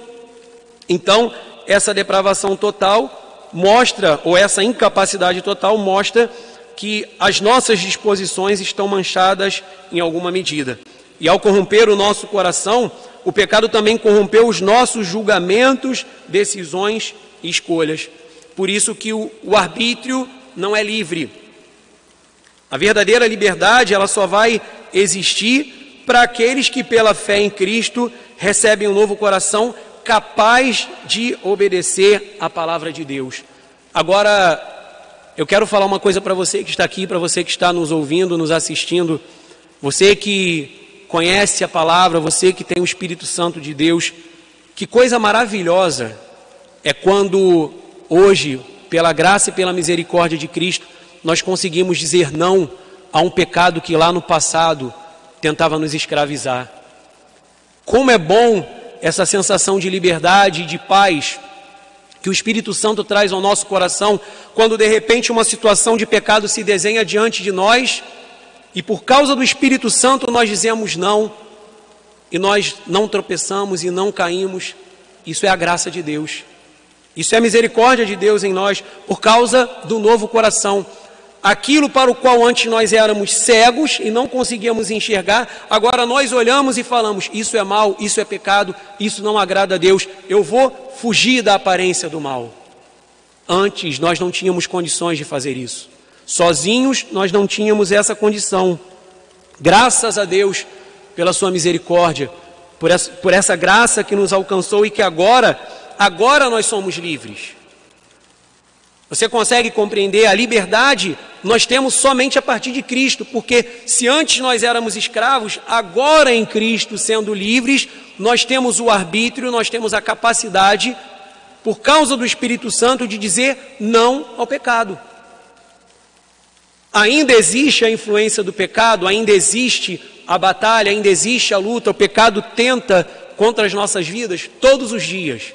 Então, essa depravação total mostra, ou essa incapacidade total mostra que as nossas disposições estão manchadas em alguma medida. E ao corromper o nosso coração, o pecado também corrompeu os nossos julgamentos, decisões e escolhas. Por isso que o, o arbítrio não é livre. A verdadeira liberdade, ela só vai existir para aqueles que pela fé em Cristo recebem um novo coração capaz de obedecer a palavra de Deus. Agora, eu quero falar uma coisa para você que está aqui, para você que está nos ouvindo, nos assistindo, você que conhece a palavra, você que tem o Espírito Santo de Deus. Que coisa maravilhosa é quando hoje, pela graça e pela misericórdia de Cristo, nós conseguimos dizer não a um pecado que lá no passado tentava nos escravizar. Como é bom essa sensação de liberdade e de paz que o Espírito Santo traz ao nosso coração quando de repente uma situação de pecado se desenha diante de nós e por causa do Espírito Santo nós dizemos não e nós não tropeçamos e não caímos. Isso é a graça de Deus. Isso é a misericórdia de Deus em nós por causa do novo coração. Aquilo para o qual antes nós éramos cegos e não conseguíamos enxergar, agora nós olhamos e falamos: isso é mal, isso é pecado, isso não agrada a Deus, eu vou fugir da aparência do mal. Antes nós não tínhamos condições de fazer isso. Sozinhos nós não tínhamos essa condição. Graças a Deus pela sua misericórdia, por essa, por essa graça que nos alcançou e que agora, agora nós somos livres. Você consegue compreender a liberdade? Nós temos somente a partir de Cristo, porque se antes nós éramos escravos, agora em Cristo, sendo livres, nós temos o arbítrio, nós temos a capacidade, por causa do Espírito Santo, de dizer não ao pecado. Ainda existe a influência do pecado, ainda existe a batalha, ainda existe a luta, o pecado tenta contra as nossas vidas todos os dias.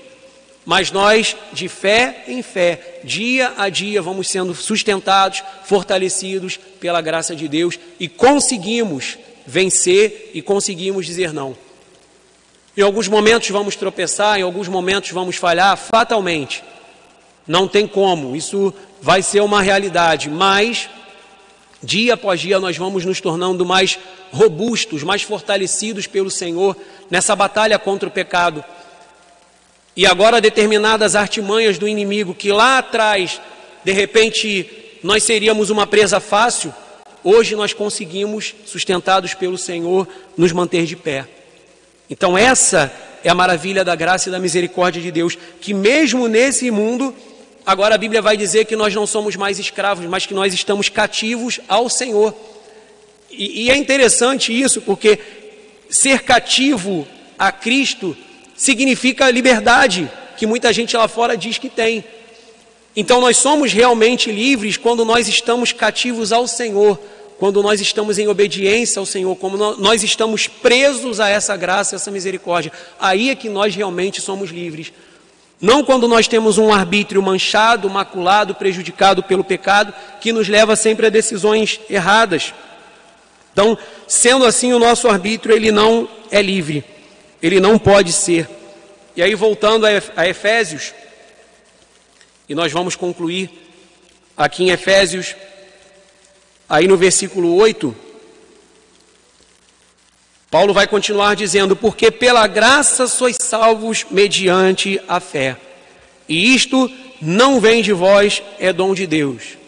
Mas nós, de fé em fé, dia a dia, vamos sendo sustentados, fortalecidos pela graça de Deus e conseguimos vencer e conseguimos dizer não. Em alguns momentos vamos tropeçar, em alguns momentos vamos falhar, fatalmente. Não tem como, isso vai ser uma realidade, mas dia após dia nós vamos nos tornando mais robustos, mais fortalecidos pelo Senhor nessa batalha contra o pecado e agora determinadas artimanhas do inimigo que lá atrás, de repente, nós seríamos uma presa fácil, hoje nós conseguimos, sustentados pelo Senhor, nos manter de pé. Então, essa é a maravilha da graça e da misericórdia de Deus, que mesmo nesse mundo, agora a Bíblia vai dizer que nós não somos mais escravos, mas que nós estamos cativos ao Senhor. E, e é interessante isso, porque ser cativo a Cristo significa liberdade, que muita gente lá fora diz que tem. Então nós somos realmente livres quando nós estamos cativos ao Senhor, quando nós estamos em obediência ao Senhor, como nós estamos presos a essa graça, a essa misericórdia. Aí é que nós realmente somos livres. Não quando nós temos um arbítrio manchado, maculado, prejudicado pelo pecado, que nos leva sempre a decisões erradas. Então, sendo assim, o nosso arbítrio ele não é livre, ele não pode ser. E aí, voltando a Efésios, e nós vamos concluir aqui em Efésios, aí no versículo 8. Paulo vai continuar dizendo: Porque pela graça sois salvos mediante a fé. E isto não vem de vós, é dom de Deus.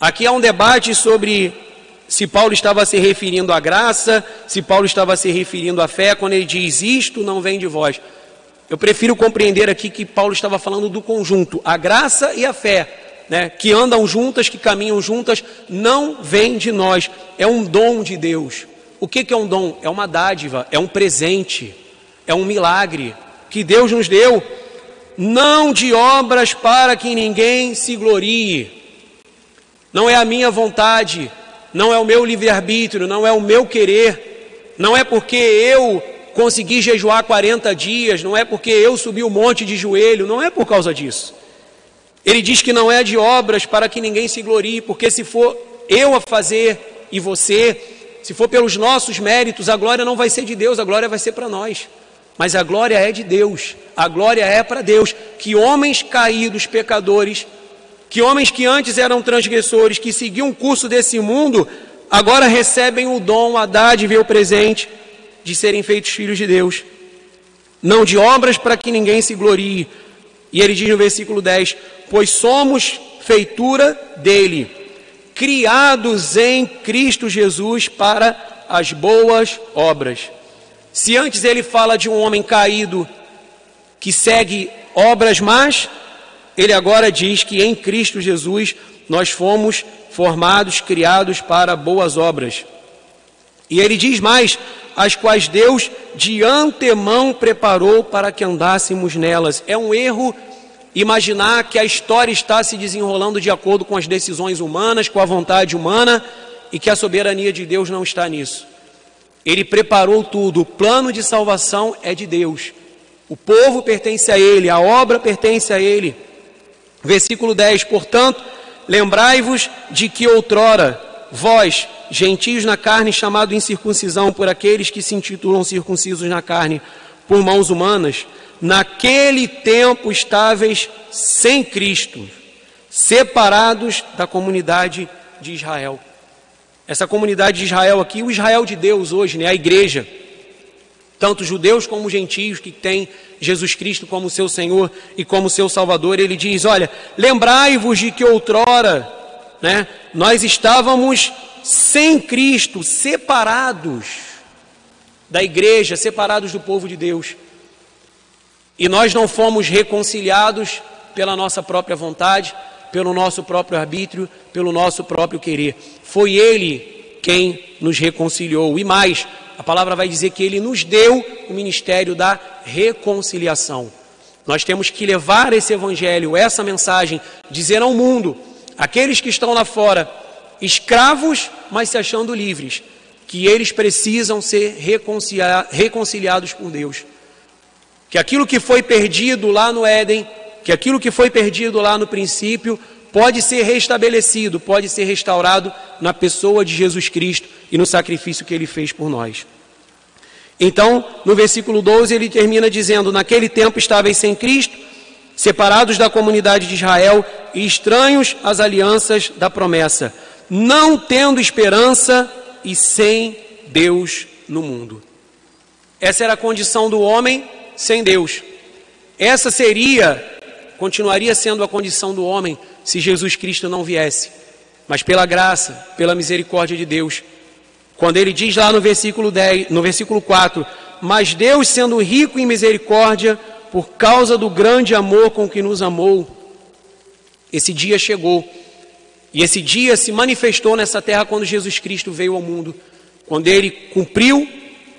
Aqui há um debate sobre se Paulo estava se referindo à graça, se Paulo estava se referindo à fé, quando ele diz isto não vem de vós. Eu prefiro compreender aqui que Paulo estava falando do conjunto, a graça e a fé, né, que andam juntas, que caminham juntas, não vem de nós, é um dom de Deus. O que, é um dom? É uma dádiva, é um presente, é um milagre que Deus nos deu, não de obras para que ninguém se glorie. Não é a minha vontade, não é o meu livre-arbítrio, não é o meu querer, não é porque eu consegui jejuar 40 dias, não é porque eu subi um monte de joelho, não é por causa disso. Ele diz que não é de obras para que ninguém se glorie, porque se for eu a fazer e você, se for pelos nossos méritos, a glória não vai ser de Deus, a glória vai ser para nós. Mas a glória é de Deus, a glória é para Deus. Que homens caídos, pecadores, que homens que antes eram transgressores, que seguiam o curso desse mundo, agora recebem o dom, a dádiva e o presente de serem feitos filhos de Deus, não de obras para que ninguém se glorie. E ele diz no versículo 10: Pois somos feitura dele, criados em Cristo Jesus para as boas obras. Se antes ele fala de um homem caído que segue obras más, ele agora diz que em Cristo Jesus nós fomos formados, criados para boas obras. E ele diz mais: as quais Deus de antemão preparou para que andássemos nelas. É um erro imaginar que a história está se desenrolando de acordo com as decisões humanas, com a vontade humana e que a soberania de Deus não está nisso. Ele preparou tudo, o plano de salvação é de Deus. O povo pertence a ele, a obra pertence a ele. Versículo 10: Portanto, lembrai-vos de que outrora vós, gentios na carne, chamado incircuncisão por aqueles que se intitulam circuncisos na carne por mãos humanas, naquele tempo estáveis sem Cristo, separados da comunidade de Israel. Essa comunidade de Israel aqui, o Israel de Deus hoje, né, a igreja, tanto judeus como gentios que têm Jesus Cristo como seu Senhor e como seu Salvador, ele diz: Olha, lembrai-vos de que outrora, né, nós estávamos sem Cristo, separados da igreja, separados do povo de Deus. E nós não fomos reconciliados pela nossa própria vontade, pelo nosso próprio arbítrio, pelo nosso próprio querer. Foi Ele quem nos reconciliou. E mais, a palavra vai dizer que Ele nos deu o ministério da reconciliação. Nós temos que levar esse evangelho, essa mensagem, dizer ao mundo, aqueles que estão lá fora, escravos, mas se achando livres, que eles precisam ser reconciliados com Deus. Que aquilo que foi perdido lá no Éden, que aquilo que foi perdido lá no princípio, pode ser restabelecido, pode ser restaurado na pessoa de Jesus Cristo e no sacrifício que ele fez por nós. Então, no versículo 12, ele termina dizendo: Naquele tempo estáveis sem Cristo, separados da comunidade de Israel e estranhos às alianças da promessa não tendo esperança e sem Deus no mundo. Essa era a condição do homem sem Deus. Essa seria, continuaria sendo a condição do homem se Jesus Cristo não viesse. Mas pela graça, pela misericórdia de Deus, quando ele diz lá no versículo 10, no versículo 4, mas Deus, sendo rico em misericórdia, por causa do grande amor com que nos amou, esse dia chegou. E esse dia se manifestou nessa terra quando Jesus Cristo veio ao mundo, quando ele cumpriu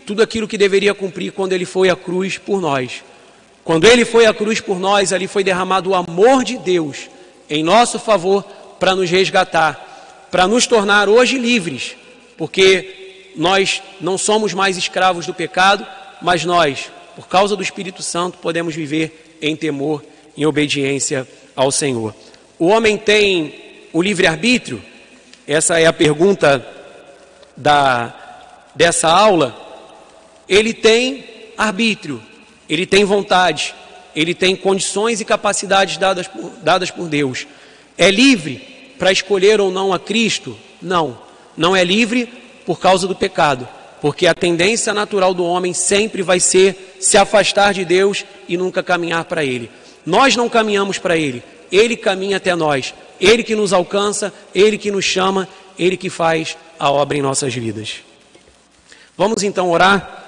tudo aquilo que deveria cumprir quando ele foi à cruz por nós. Quando ele foi à cruz por nós, ali foi derramado o amor de Deus em nosso favor para nos resgatar, para nos tornar hoje livres, porque nós não somos mais escravos do pecado, mas nós, por causa do Espírito Santo, podemos viver em temor, em obediência ao Senhor. O homem tem o livre-arbítrio? Essa é a pergunta da, dessa aula. Ele tem arbítrio, ele tem vontade, ele tem condições e capacidades dadas por, dadas por Deus. É livre para escolher ou não a Cristo? Não. Não é livre por causa do pecado, porque a tendência natural do homem sempre vai ser se afastar de Deus e nunca caminhar para Ele. Nós não caminhamos para Ele, Ele caminha até nós. Ele que nos alcança, Ele que nos chama, Ele que faz a obra em nossas vidas. Vamos então orar